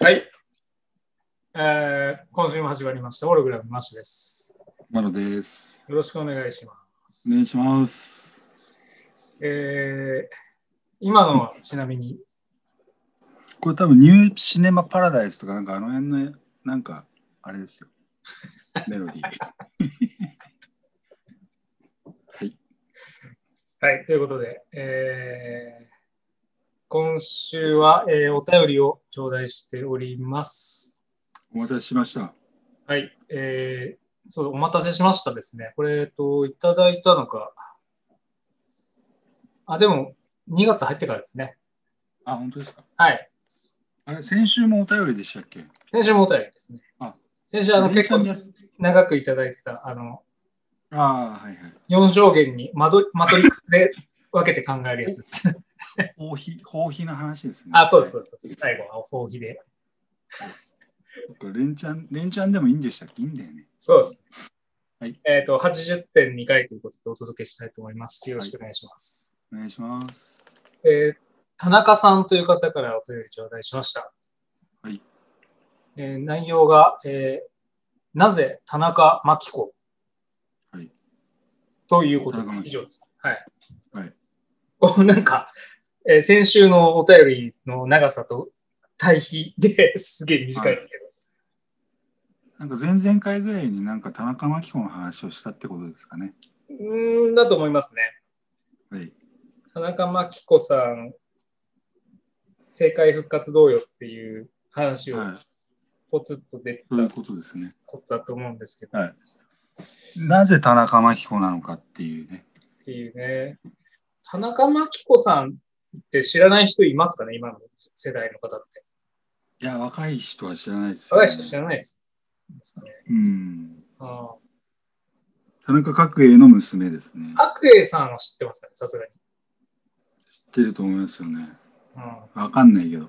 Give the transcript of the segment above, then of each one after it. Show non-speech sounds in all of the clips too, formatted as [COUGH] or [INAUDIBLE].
はい。えー、今週も始まりました。ホログラムマッシュです。マロです。よろしくお願いします。お願いします。えー、今のはちなみに、これ多分ニューシネマパラダイスとかなんかあの辺のなんかあれですよ。メロディー。はい。はい、ということで、えー、今週は、えーお便りを頂戴しております。お待たせしました。はい、えー、そう、お待たせしましたですね。これ、えっと、いただいたのか、あ、でも、2月入ってからですね。あ、本当ですか？はい。あれ、先週もお便りでしたっけ？先週もお便りですね。あ先週、あの、結構長くいただいてた、あの、ああ、はいはい。4象限にマドマトリックスで分けて考えるやつです。[LAUGHS] 放棄、放棄の話ですね。あ、そうです、そうです。最後は放棄で。連チャン、連チャンでもいいんでしたっけ？いいんだよね。そうです。はい。えっ、と、80.2回ということでお届けしたいと思います。よろしくお願いします。お願いします。えー田中さんという方からお便り頂戴しました。はい。えー内容が、えーなぜ田中真紀子はい。ということで以上です。はい。はい。こうなんか、えー先週のお便りの長さと対比ですげえ短いですけど。なんか前々回ぐらいになんか田中真紀子の話をしたってことですかね。うーん、だと思いますね。はい。田中真紀子さん、政界復活どうよっていう話をはい。ポツッと出てたことですね。ことだと思うんですけど、はい。なぜ田中真紀子なのかっていうね。っていうね。田中真紀子さんって知らない人いますかね今の世代の方って。いや、若い人は知らないですよ、若い人知らないです。ですかね。うん。あ田中角栄の娘ですね。あ角栄さんは知ってますかねさすがに。知ってると思いますよね。うんわかんないけど。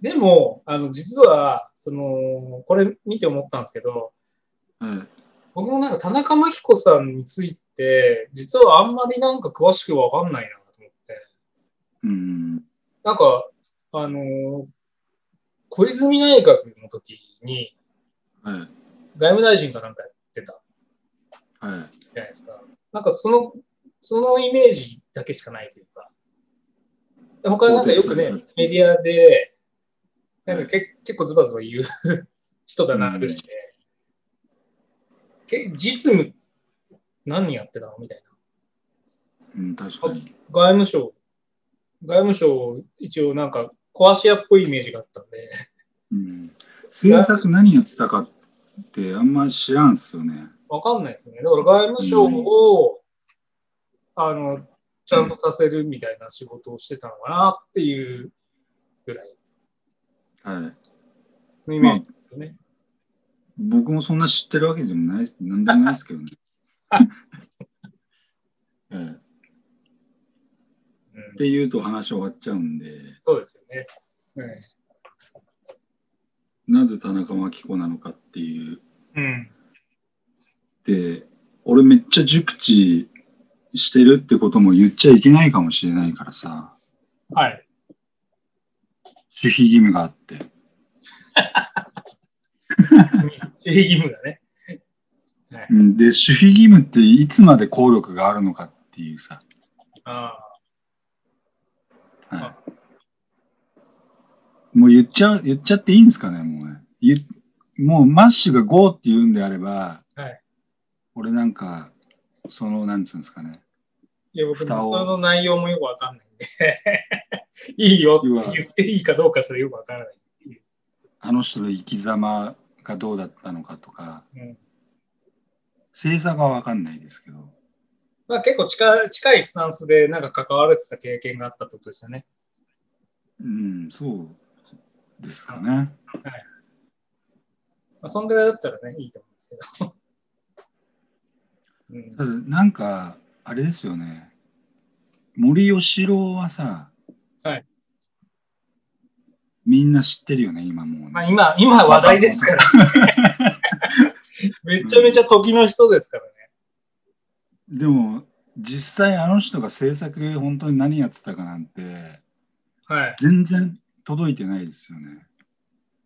でも、あの、実は、その、これ見て思ったんですけど、はい。僕もなんか田中真紀子さんについて、実はあんまりなんか詳しくわかんないなと思って。うん。なんか、あのー小泉内閣の時にはい。外務大臣かなんかやってたはい。じゃないですか。なんかその、そのイメージだけしかないというか。他なんかよくねね、メディアで、なんかけ結構ズバズバ言う人だな、あるし、け実務何やってたの？みたいな。うん、確かに。外務省、外務省一応なんか壊し屋っぽいイメージがあったんで、うん。制作何やってたかってあんま知らんすよね。わかんないですよね。だから外務省を、あの、ちゃんとさせるみたいな仕事をしてたのかなっていうぐらいはい。のイメージですよね。僕もそんな知ってるわけでもない、なんでもないですけどね。え [LAUGHS] えうんって言うと話終わっちゃうんで、そうですよね。なぜ田中真紀子なのかっていう。うん。で、俺めっちゃ熟知してるってことも言っちゃいけないかもしれないからさ、はい。守秘義務があって。[LAUGHS] 守秘義務だね。はで、守秘義務っていつまで効力があるのかっていうさ、あはい、もう言っちゃう、言っちゃっていいんですかね、もうね。言もうマッシュが GO って言うんであれば、はい。俺なんか、その、なんつうんですかね。いや、僕、その内容もよくわかんないんで、[LAUGHS] いいよって言っていいかどうかそれよくわからないっていう。あの人の生き様がどうだったのかとか、うん星座がわかんないですけど、まあ、結構近い近いスタンスでなんか関われてた経験があったってことですよね。うん、そうですかね。まあ、そんぐらいだったらね、いいと思うんですけど。[LAUGHS] うんただなんか、あれですよね。森喜朗はさ、はいみんな知ってるよね、今もう、まあ、ね。今、今話題ですから、ね。[LAUGHS] めちゃめちゃ時の人ですからね。でも、実際あの人が制作で本当に何やってたかなんて、はい。全然届いてないですよね。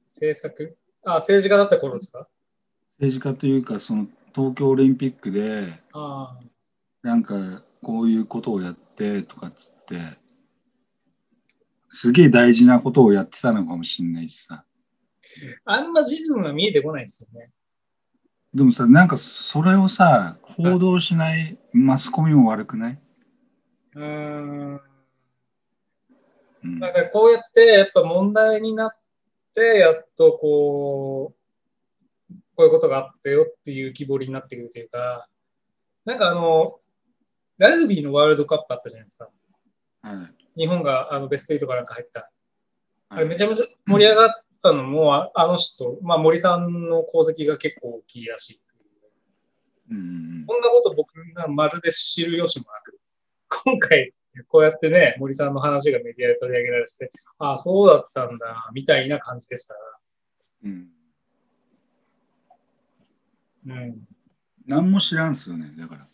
政策あ、政治家だった頃ですか？政治家というか、その東京オリンピックで、あなんかこういうことをやってとかっつって、すげえ大事なことをやってたのかもしれないしさ。あ。あんま実務が見えてこないですよね。でもさ、なんかそれをさ、報道しないマスコミも悪くない？うーん。うんなんかこうやってやっぱ問題になって、やっとこう、こういうことがあったよっていう浮き彫りになってくるというか、なんかあの、ラグビーのワールドカップあったじゃないですか。はい日本があのベスト8かなんか入った。あはいれめちゃめちゃ盛り上がったのも、ああの人、まあ森さんの功績が結構大きいらしい。うんうんこんなこと僕がまるで知る由もなく、今回、こうやってね、森さんの話がメディアで取り上げられてて、ああ、そうだったんだ、みたいな感じですかうんら。うん。何も知らんすよね、だから。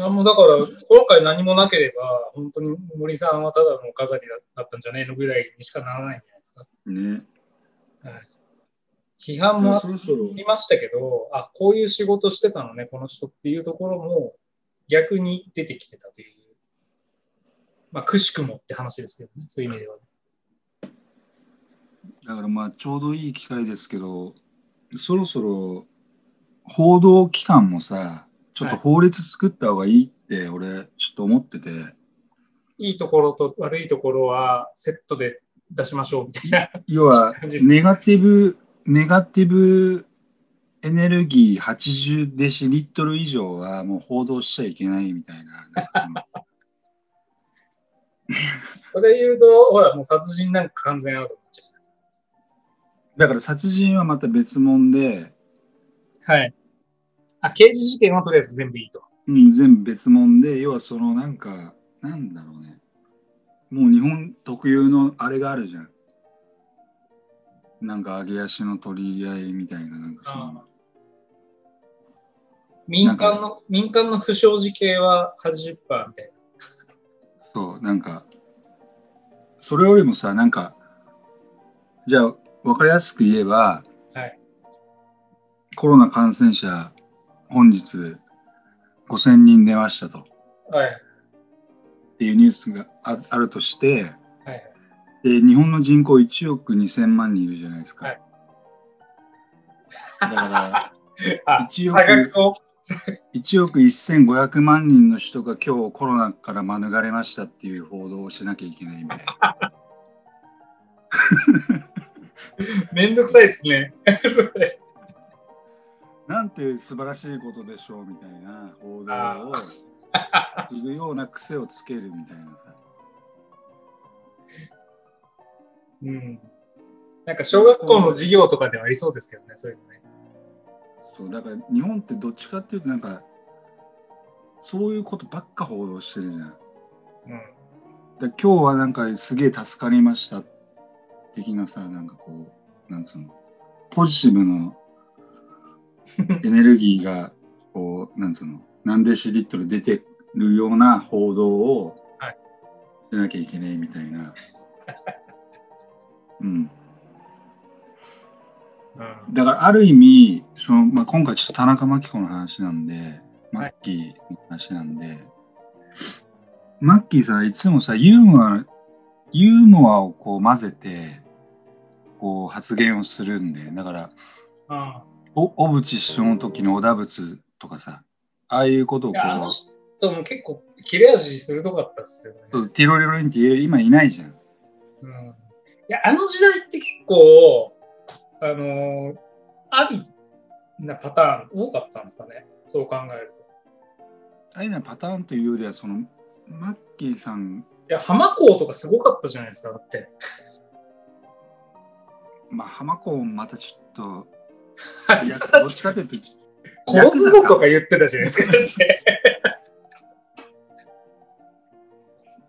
なんもだから、今回何もなければ、本当に森さんはただの飾りだったんじゃねえのぐらいにしかならないんじゃないですか。ね。批判もありましたけど、あ、こういう仕事してたのね、この人っていうところも逆に出てきてたという。まあ、くしくもって話ですけどね、そういう意味では。だからまあちょうどいい機会ですけど、そろそろ報道機関もさ、ちょっと法律作った方がいいって俺ちょっと思ってて、いいところと悪いところはセットで出しましょうみたいな。要はネガティブ、ネガティブエネルギー80デシリットル以上はもう報道しちゃいけないみたいな。なそれ言うと、ほら、もう殺人なんか完全アウトになっちゃうじゃないですだから殺人はまた別物で、か。はい。あ、刑事事件はとりあえず全部いいと。うん、全部別物で、要はそのなんか、なんだろうね。もう日本特有のあれがあるじゃん。なんか揚げ足の取り合いみたいな、なんかその、民間の、民間の不祥事系は80%みたいそう、なんか、それよりもさ、なんか、じゃあ、わかりやすく言えば、はいコロナ感染者、本日5000人出ましたと。な。はい。っていうニュースがああるとして、はい。で、日本の人口1億2000万人いるじゃないですか。はいだから、[LAUGHS] あ、一応差額を。[LAUGHS] 1億1500万人の人が今日コロナから免れましたっていう報道をしなきゃいけないみたいな。[LAUGHS] めんどくさいですね。それなんて素晴らしいことでしょうみたいな報道をするような癖をつけるみたいなさ。うん。なんか小学校の授業とかではありそうですけどね、そういうのね。そうだから日本ってどっちかっていうとなんかそういうことばっか報道してるじゃん。うん。で今日はなんかすげえ助かりました的なさなんかこうなんつうのポジティブの [LAUGHS] エネルギーがこうなんつうの何デシリットル出てるような報道をはいしなきゃいけないみたいな。[LAUGHS] うん、うん。だからある意味その、まあ、今回ちょっと田中真紀子の話なんでマッキーの話なんで、マッキーさいつもさユーモアユーモアをこう混ぜてこう発言をするんでだからあお小渕首相の時の小田仏とかさああいうことをこいや、あのう人も結構切れ味鋭かったっすよね。そうティロリロリンって今いないじゃん。うん。いや、あの時代って結構、あのーありなパターン多かったんですかね。そう考えると。ああいうのはパターンというよりはそのマッキーさんいや、浜港とかすごかったじゃないですか、だって。まあ浜子もまたちょっとあい。やどっちかというと殺すぞとか言ってたじゃないですか、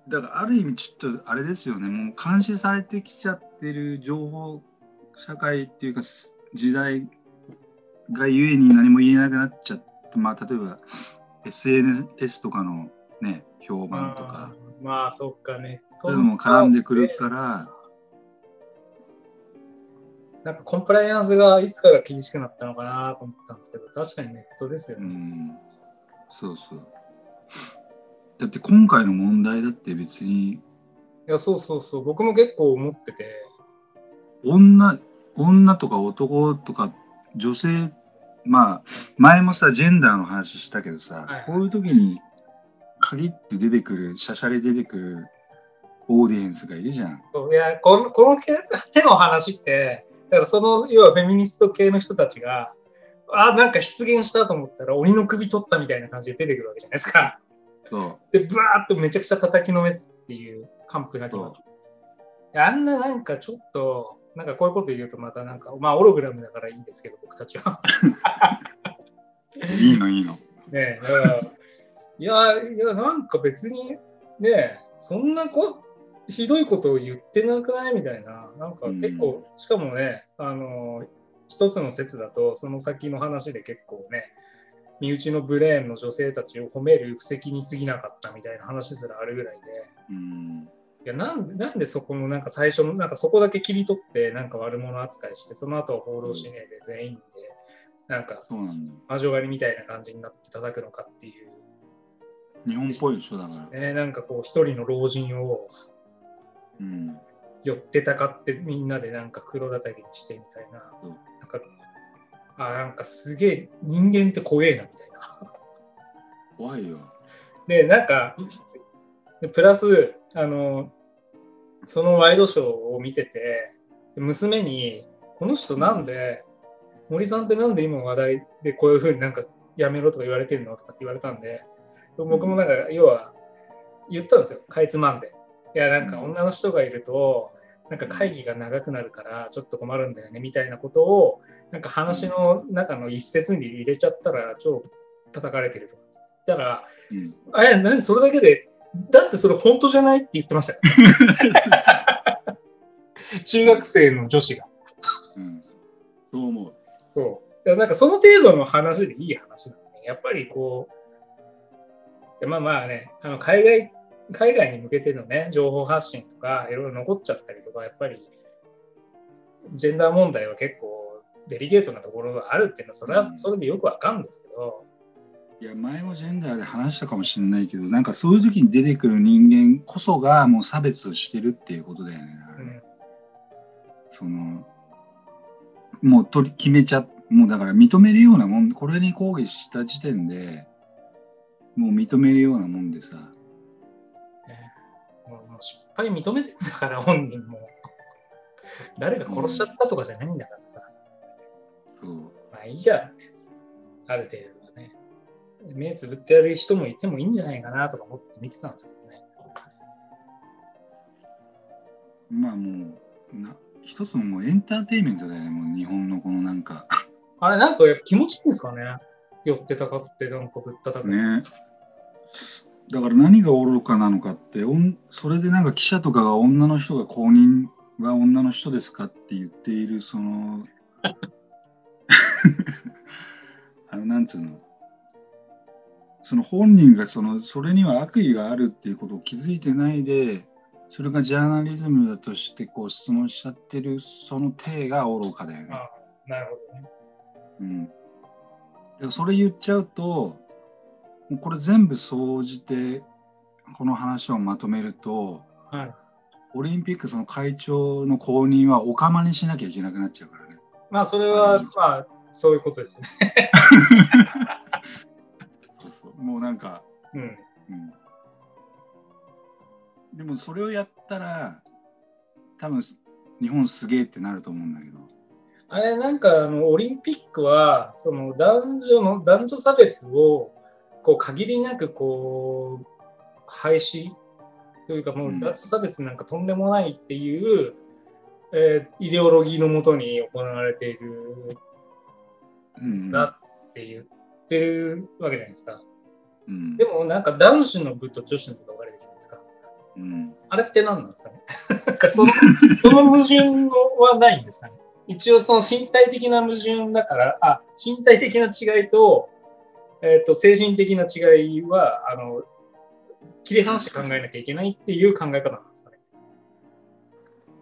だからある意味ちょっとあれですよね。もう監視されてきちゃってる情報社会っていうかす時代がゆえに何も言えなくなっちゃってまあ例えば SNS とかのね評判とか。うんまあ、そっかね。そういうのも絡んでくるからなんかコンプライアンスがいつから厳しくなったのかなと思ったんですけど、確かにネットですようね。んそうそうだって今回の問題だって別にいや、そうそうそう。僕も結構思ってて、女女とか男とか女性まあ前もさジェンダーの話したけどさ、はいはいこういう時に限って出てくるシャシャリ出てくるオーディエンスがいるじゃん。いやこのこの手の話って、だからその要はフェミニスト系の人たちが、あなんか出現したと思ったら鬼の首取ったみたいな感じで出てくるわけじゃないですか。そで、ブワーっとめちゃくちゃ叩きのめすっていう、完膚なきまそであんななんかちょっと、なんかこういうこと言うとまたなんか、まあオログラムだからいいんですけど、僕たちは。う [LAUGHS] いいのいいの。ねえ、だから、いや、いや、なんか別に、ねえ、そんなこひどいことを言ってなくない？みたいな、なんか結構、しかもね、あの、一つの説だと、その先の話で結構ね、身内のブレーンの女性たちを褒める布石に過ぎなかったみたいな話すらあるぐらいで、うん。いやなんでなんでそこのなんか最初のなんかそこだけ切り取ってなんか悪者扱いしてその後は報道しねえで全員でなんか。魔女狩りみたいな感じになって叩くのかっていう。日本っぽい人だから。ね、なんかこう一人の老人をうん。寄ってたかってみんなでなんか袋叩きにしてみたいな、そうなんかあなんかすげえ人間って怖えなみたいな。怖いよ。でなんかでプラスあのそのワイドショーを見てて娘に「この人なんで森さんってなんで今話題でこういうふうになんかやめろとか言われてるの?」とかって言われたんで僕もなんか要は言ったんですよかいつまんで。いやなんか女の人がいるとなんか会議が長くなるからちょっと困るんだよねみたいなことをなんか話の中の一節に入れちゃったら超叩かれてるとか言ったらうん。あれ、何それだけで、だってそれ本当じゃないって言ってましたよ。[LAUGHS] 中学生の女子が。うん。そう思う。そう。なんかその程度の話でいい話なのね。やっぱりこう、まあまあね、あの海外、海外に向けてのね、情報発信とか、いろいろ残っちゃったりとか、やっぱり、ジェンダー問題は結構デリケートなところがあるっていうのは、それはそれでよくわかるんですけど、いや前もジェンダーで話したかもしれないけどなんかそういう時に出てくる人間こそがもう差別をしてるっていうことだよね。うん、そのもう取り決めちゃもうだから認めるようなもんこれに抗議した時点でもう認めるようなもんでさねもう失敗認めてんだから、本人も。誰が殺しちゃったとかじゃないんだからさ。そうまあいいじゃんって。ある程度はね。目つぶってやる人もいてもいいんじゃないかなとか思って見てたんですけどね。まあもうな一つのもうエンターテインメントだよねもう日本のこのなんか [LAUGHS] あれなんかやっぱ気持ちいいんですかね寄ってたかってなんかぶったたく。ねだから何が愚かなのかっておんそれでなんか記者とかが女の人が公認は女の人ですかって言っているその [LAUGHS] あのなんつうの？その本人がそのそれには悪意があるっていうことを気づいてないでそれがジャーナリズムだとしてこう質問しちゃってるその体が愚かだよね。あなるほどね。うん、それ言っちゃうとこれ全部総じてこの話をまとめるとはい。オリンピックその会長の後任はお釜にしなきゃいけなくなっちゃうからね。まあそれはまあそういうことですね。そうそうもうなんか、うん。うん、でもそれをやったら多分日本すげえってなると思うんだけど。あれなんかあのオリンピックはその男女の男女差別をこう限りなくこう廃止というかもううん。脱差別なんかとんでもないっていう、えーイデオロギーのもとに行われているうん。なって言ってるわけじゃないですか。うん。でもなんか男子の部と女子の部が分かれてるじゃないですか。うん。あれって何なんですかね？[LAUGHS] なんかその [LAUGHS] その矛盾はないんですかね？一応その身体的な矛盾だから、あ、身体的な違いと、えっ、と、精神的な違いは、あの、切り離して考えなきゃいけないっていう考え方なんですかね。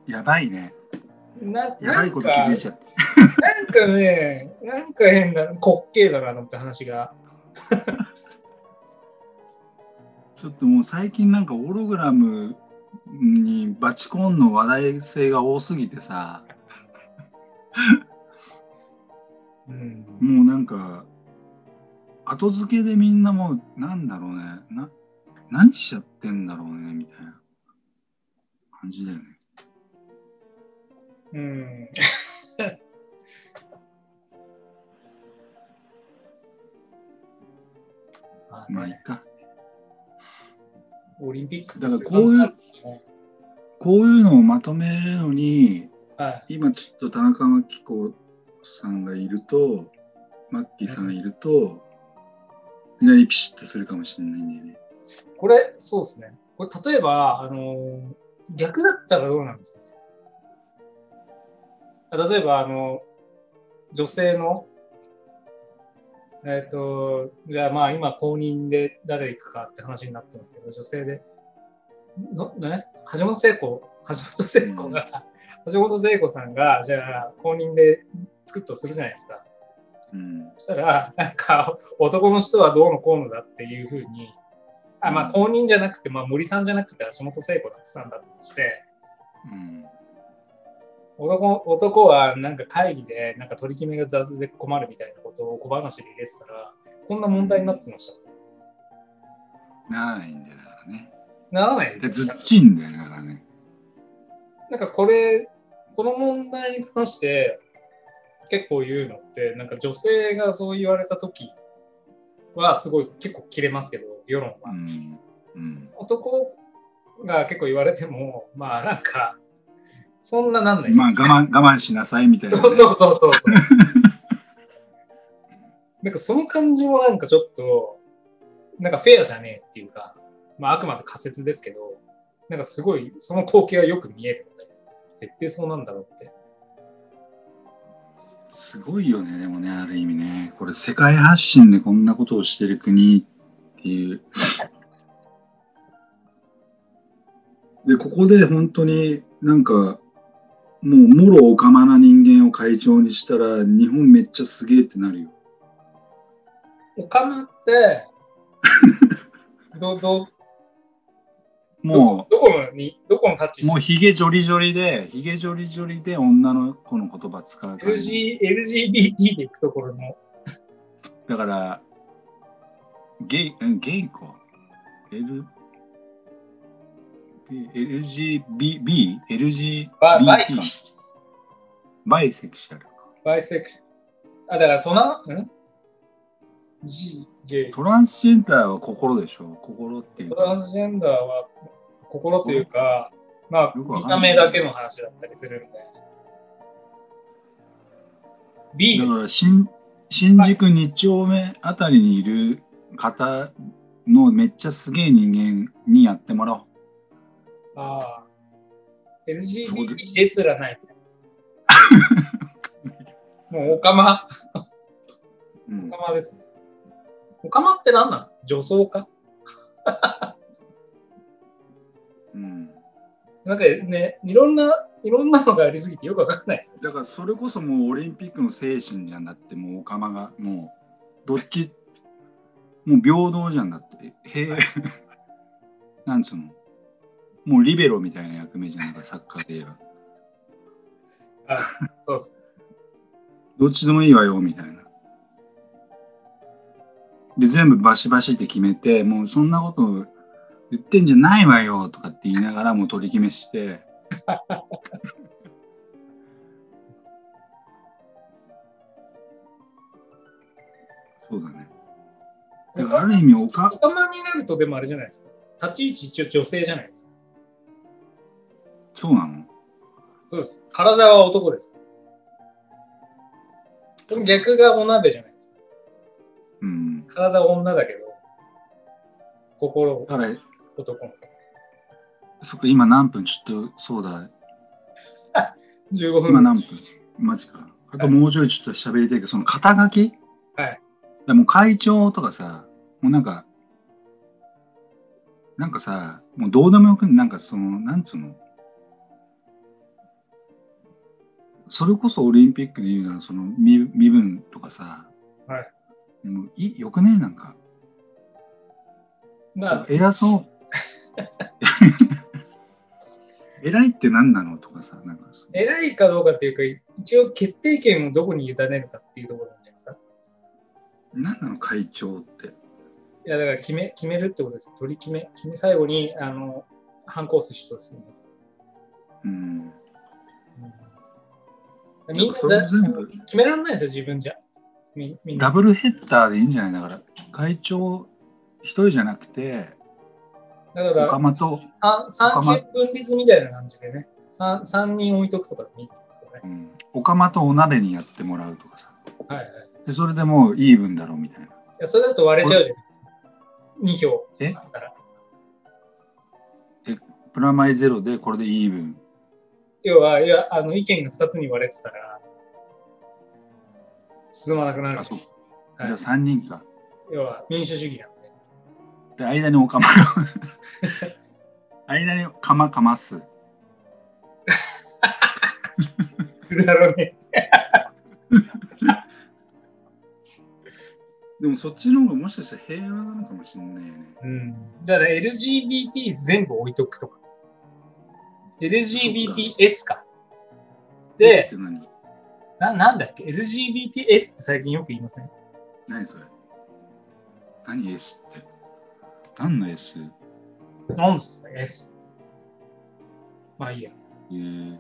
やばいね。なやばいこと気づいちゃって。なんかね、なんか変だ、滑稽だなと思って話が。ちょっともう最近なんかオログラムにバチコンの話題性が多すぎてさ、うん。もうなんか後付けでみんなもうなんだろうね、な何しちゃってんだろうねみたいな感じだよね。うん。[LAUGHS] まあいいか。オリンピックだからこういうねこういうのをまとめるのに、はい。今ちょっと田中真紀子さんがいると、マッキーさんがいると、いきなりピシッとするかもしれないんだよね。これ、そうですね。これ、例えば、あの、逆だったらどうなんですか？ね。例えば、あの、女性の、えっ、と、じゃあまあ今公認で誰行くかって話になってますけど、女性で、のね、橋本聖子、橋本聖子が、橋本聖子さんが、じゃあ公認で作っとするじゃないですか。うん。そしたら、なんか、男の人はどうのこうのだっていうふうに、あまあ、公認じゃなくて、まあ、森さんじゃなくて、橋本聖子さんだったとして、うん。男男はなんか会議で、なんか取り決めが雑で困るみたいなことを小話で入れてたら、こんな問題になってました。ならないんだからね。ならないでですずよっちんだよだからね。なんかこれ、この問題に関して結構言うのって、なんか女性がそう言われたときはすごい結構切れますけど、世論は。うん。うん。男が結構言われても、まあなんか、そんななんない。まあ我慢我慢しなさいみたいな、ね。そ [LAUGHS] うそうそうそうそう。[LAUGHS] なんかその感じもなんかちょっと、なんかフェアじゃねえっていうか、まああくまで仮説ですけど、なんかすごいその光景はよく見えるので、絶対そうなんだろうって。すごいよね、でもね、ある意味ね。これ世界発信でこんなことをしてる国っていう。で、ここで本当になんか、もうもろおかまな人間を会長にしたら、日本めっちゃすげえってなるよ。おかまって、[LAUGHS] ど、ど、もどこのに、どこの立う、ちもうヒゲジョリジョリで、ヒゲジョリジョリで女の子の言葉使う。LG、LGBT で行くところの、だから、ゲイ、んゲイか。L、LGBT、LGBT、ババイかバイセクシャルか。バイセクション。あ、だからトナ、ん？?G、ゲイ。トランスジェンダーは心でしょ？心っていうか。トランスジェンダーは心というか、まあ、見た目だけの話だったりするんで。B だから新、新宿2丁目あたりにいる方のめっちゃすげえ人間にやってもらおう。ああ。LGBT ですらない。[LAUGHS] もう、オカマ、うんオカマですね。オカマって何なんですか？女装か？うん。なんかね、いろんな、いろんなのがありすぎてよくわかんないです。だからそれこそもうオリンピックの精神じゃんだってもうオカマがもうどっちもう平等じゃんだって。平 [LAUGHS] なんつうの？もうリベロみたいな役目じゃんなんかサッカーで言えば。あそうっす。どっちでもいいわよみたいなで全部バシバシって決めてもうそんなこと言ってんじゃないわよとかって言いながらもう取り決めして [LAUGHS] そうだねだからある意味おかオ、カマになるとでもあれじゃないですか。立ち位置一応女性じゃないですか。そうなの？そうです。体は男です。その逆がお鍋じゃないですか。うん。体は女だけど、心だから、男の子。そっか、今何分？ちょっと、そうだ、[LAUGHS] 15分。今何分？マジか。あともうちょいちょっと喋りたいけど、その肩書き？はい。でもう会長とかさ、もうなんか、なんかさ、もうどうでもよくなんかその、なんつうの、それこそオリンピックで言うなら、その身身分とかさ、はい。もういよくね？なんか、まあ、偉そう。[LAUGHS] 偉いって何なのとかさ、なんか偉いかどうかっていうか、一応決定権をどこに委ねるかっていうところなんじゃないですか？何なの会長って。いや、だから決め決めるってことです。取り決め。決め最後に、あの、反抗す人ですね。うん。みんなんな決められないですよ、自分じゃ。ダブルヘッダーでいいんじゃないだから、会長一人じゃなくて、だから、オカマと、あ三権分立みたいな感じでね、三三人置いとくとかでもいいですよねう。ん、オカマとお鍋にやってもらうとかさ。はいはい。いでそれでもうイーブンだろうみたいな。や、それだと割れちゃうじゃないですか。2票え？あったら。プラマイゼロでこれでイーブン。要は、いや、あの、意見が2つに割れてたら、進まなくなるあ、。そう。はいじゃあ3人か。要は、民主主義なんで。で、間にオカマが。間にカマかます。[LAUGHS] だろうね。[LAUGHS] でもそっちの方がもしかしたら平和なのかもしれないよね。うん。だから LGBT 全部置いとくとか。LGBTS か。でな、なんだっけ ?LGBTS って最近よく言いません？何それ？何 S って？何の S? 何ですか ?S。まあいいや。えー、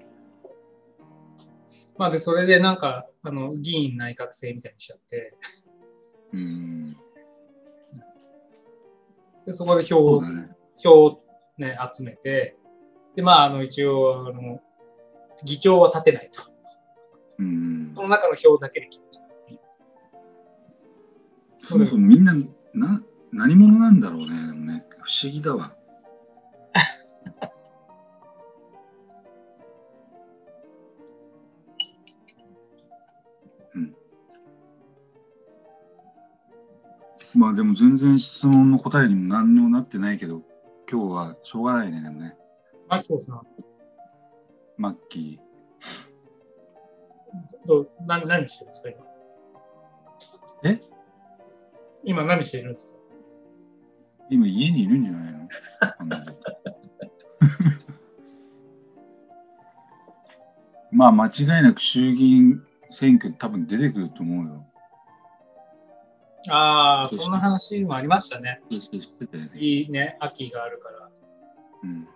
まあで、それでなんか、あの、議員内閣制みたいにしちゃって、うん。でそこで票をね。票をね、集めて、で、まあ、あの、一応、あの、議長は立てないと。うんそ。の中の票だけで決めちゃうっていう。そもそもみんなな何者なんだろうね。でもね不思議だわ。[LAUGHS] うん。まあでも全然質問の答えにも何にもなってないけど、今日はしょうがないね、でもね。あ、そうですな。マッキどうな何してるんですか、今？え？今何してるんですか？ー。今家にいるんじゃないの？[LAUGHS] まあ間違いなく衆議院選挙多分出てくると思うよ。ああ、そんな話もありましたね。そうそうしてたよね。次ね、秋があるから。うん。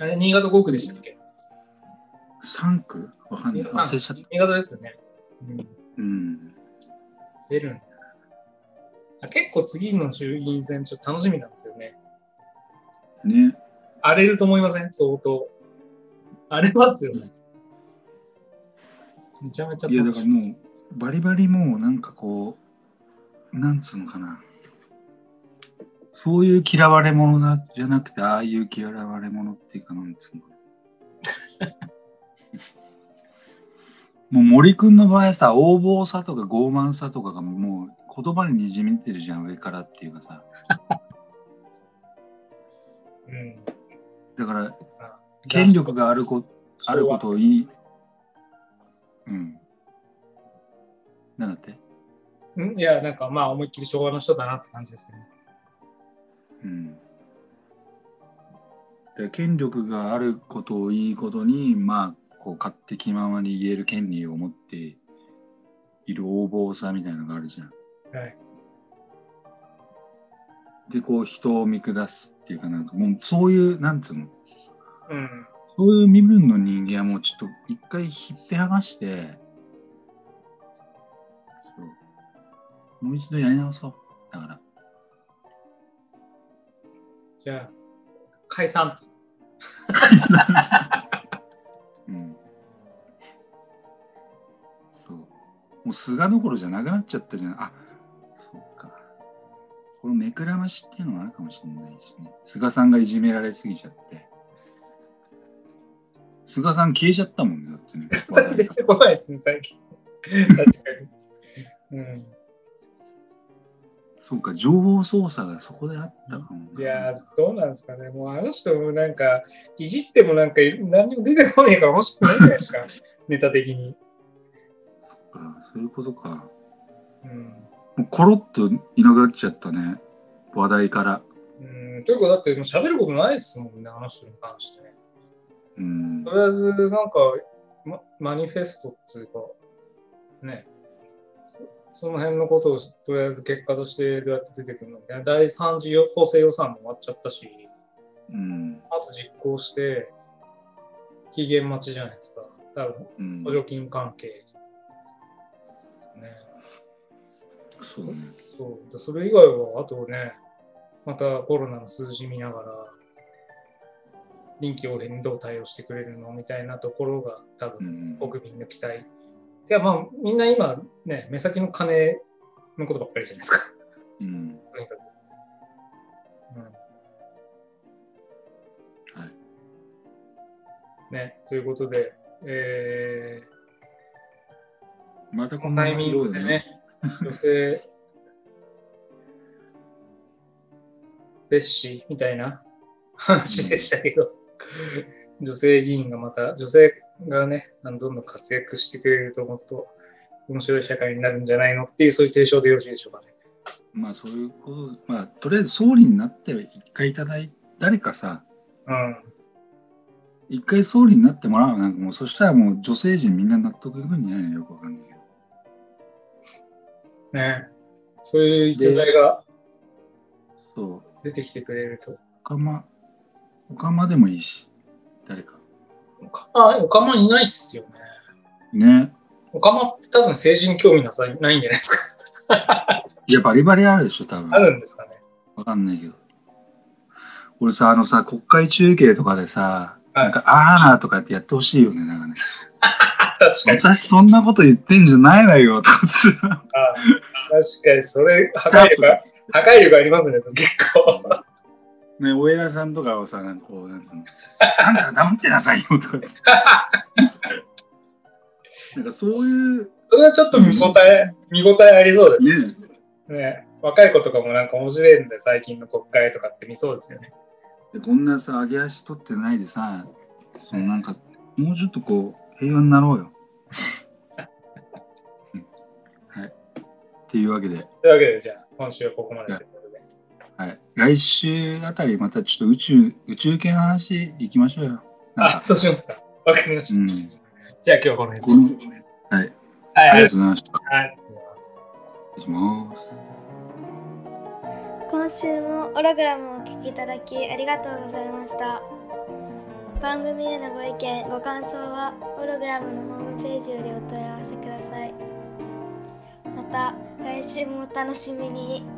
あれ、新潟5区でしたっけ？3区？わかんない。新潟忘れちゃった。新潟ですよね。うん、うん。出るんだあ結構次の衆議院選ちょっと楽しみなんですよね。ね。荒れると思いません？相当。荒れますよね。めちゃめちゃいやだ楽しみ。からもうバリバリもうなんかこう、なんつうのかな。そういう嫌われ者だじゃなくて、ああいう嫌われ者っていうかなんつうの。[LAUGHS] もう森くんの場合さ、横暴さとか傲慢さとかがもう言葉ににじみてるじゃん、上からっていうかさ。うん、だから、権力があるこあることを言い、うん。なんだって？んいや、なんかまあ思いっきり昭和の人だなって感じですね。うん。だから権力があることをいいことに、まあ、こう勝手気ままに言える権利を持っている横暴さみたいなのがあるじゃん。はい。で、こう人を見下すっていうかなんかもうそういう、なんつうの、うん。そういう身分の人間はもうちょっと一回ひっぺ剥がして、そうもう一度やり直そう。だから。じゃあ、解散と。う [LAUGHS] もう菅どころじゃなくなっちゃったじゃん。あ、そうか。この目くらましっていうのもあるかもしれないしね。菅さんがいじめられすぎちゃって。菅さん消えちゃったもんね。だってね。出てこないですね、最近。確かに。うん。そうか、情報操作がそこであったかもな。いやー、どうなんですかね。もうあの人もなんか、いじってもなんか何にも出てこねえから欲しくないじゃないですか。ネタ的に。あそういうことか。うん。もうコロッといなくなっちゃったね。話題から。うん、というか、だってもう喋ることないですもんね、あの人に関して。うんと。りあえず、なんか、ま、マニフェストっていうか、ね、そその辺のことをとりあえず結果としてどうやって出てくるのみたいな。第3次補正予算も終わっちゃったし、うん。あと実行して、期限待ちじゃないですか。多分、うん補。助金関係ね。そうね。そう。でそれ以外は、あとね、またコロナの数字見ながら、臨機応変にどう対応してくれるのみたいなところが多う分ん。国民の期待。いや、まあ、みんな今ね、目先の金のことばっかりじゃないですか。うん。とにかく。うん。はい。ね、ということで、えー、またここのタイミングでね、女性、蔑視みたいな話でしたけど、女性議員がまた、女性がね、どんどん活躍してくれると思うと、面白い社会になるんじゃないのっていう、そういう提唱でよろしいでしょうかね。まあそういうこと、まあとりあえず総理になって一回いただい誰かさ、うん。一回総理になってもらうなんかもうそしたらもう女性陣みんな納得いくんじゃないのよくわかんないけど。ね。そういう逸材がそう。出てきてくれると。おかま、おかまでもいいし、誰か。おかま、おかまいないっすよね。ね。おかまって多分政治に興味なさいないんじゃないです [LAUGHS] いや、バリバリあるでしょ、多分か。あ。るんですかね。わかんないけど。俺さ、あのさ、国会中継とかでさ、はいなんか、あーとかってやってほしいよね、なんかね。[LAUGHS] 確かに。私そんなこと言ってんじゃないわよ、とかさ。あ確かに、それ、破壊力が、破壊力ありますね、結構。ね、お偉さんとかをさ、なんかこう、なんつうの、あんた黙ってなさいよ、とかさ。[LAUGHS] なんかそういう、それはちょっと見応え、見応えありそうでね、すね。若い子とかもなんか面白いんで、最近の国会とかって見そうですよね。でこんなさ、上げ足取ってないでさ、そのなんか、もうちょっとこう、平和になろうよ。[LAUGHS] うんはい。っていうわけで、というわけで、じゃあ、今週はここまでということで。はい、来週あたりまたちょっと宇宙、宇宙系の話行きましょうよ。あ、か、そうしますか。わかりました。うん。じゃあ、今日はこの辺この、で。はい、はい、ありがととうございました。うはい、失礼します。失礼します。今週もオログラムをお聞きいただきありがとうございました番組へのご意見ご感想はホログラムのホームページよりお問い合わせください。また来週もお楽しみに。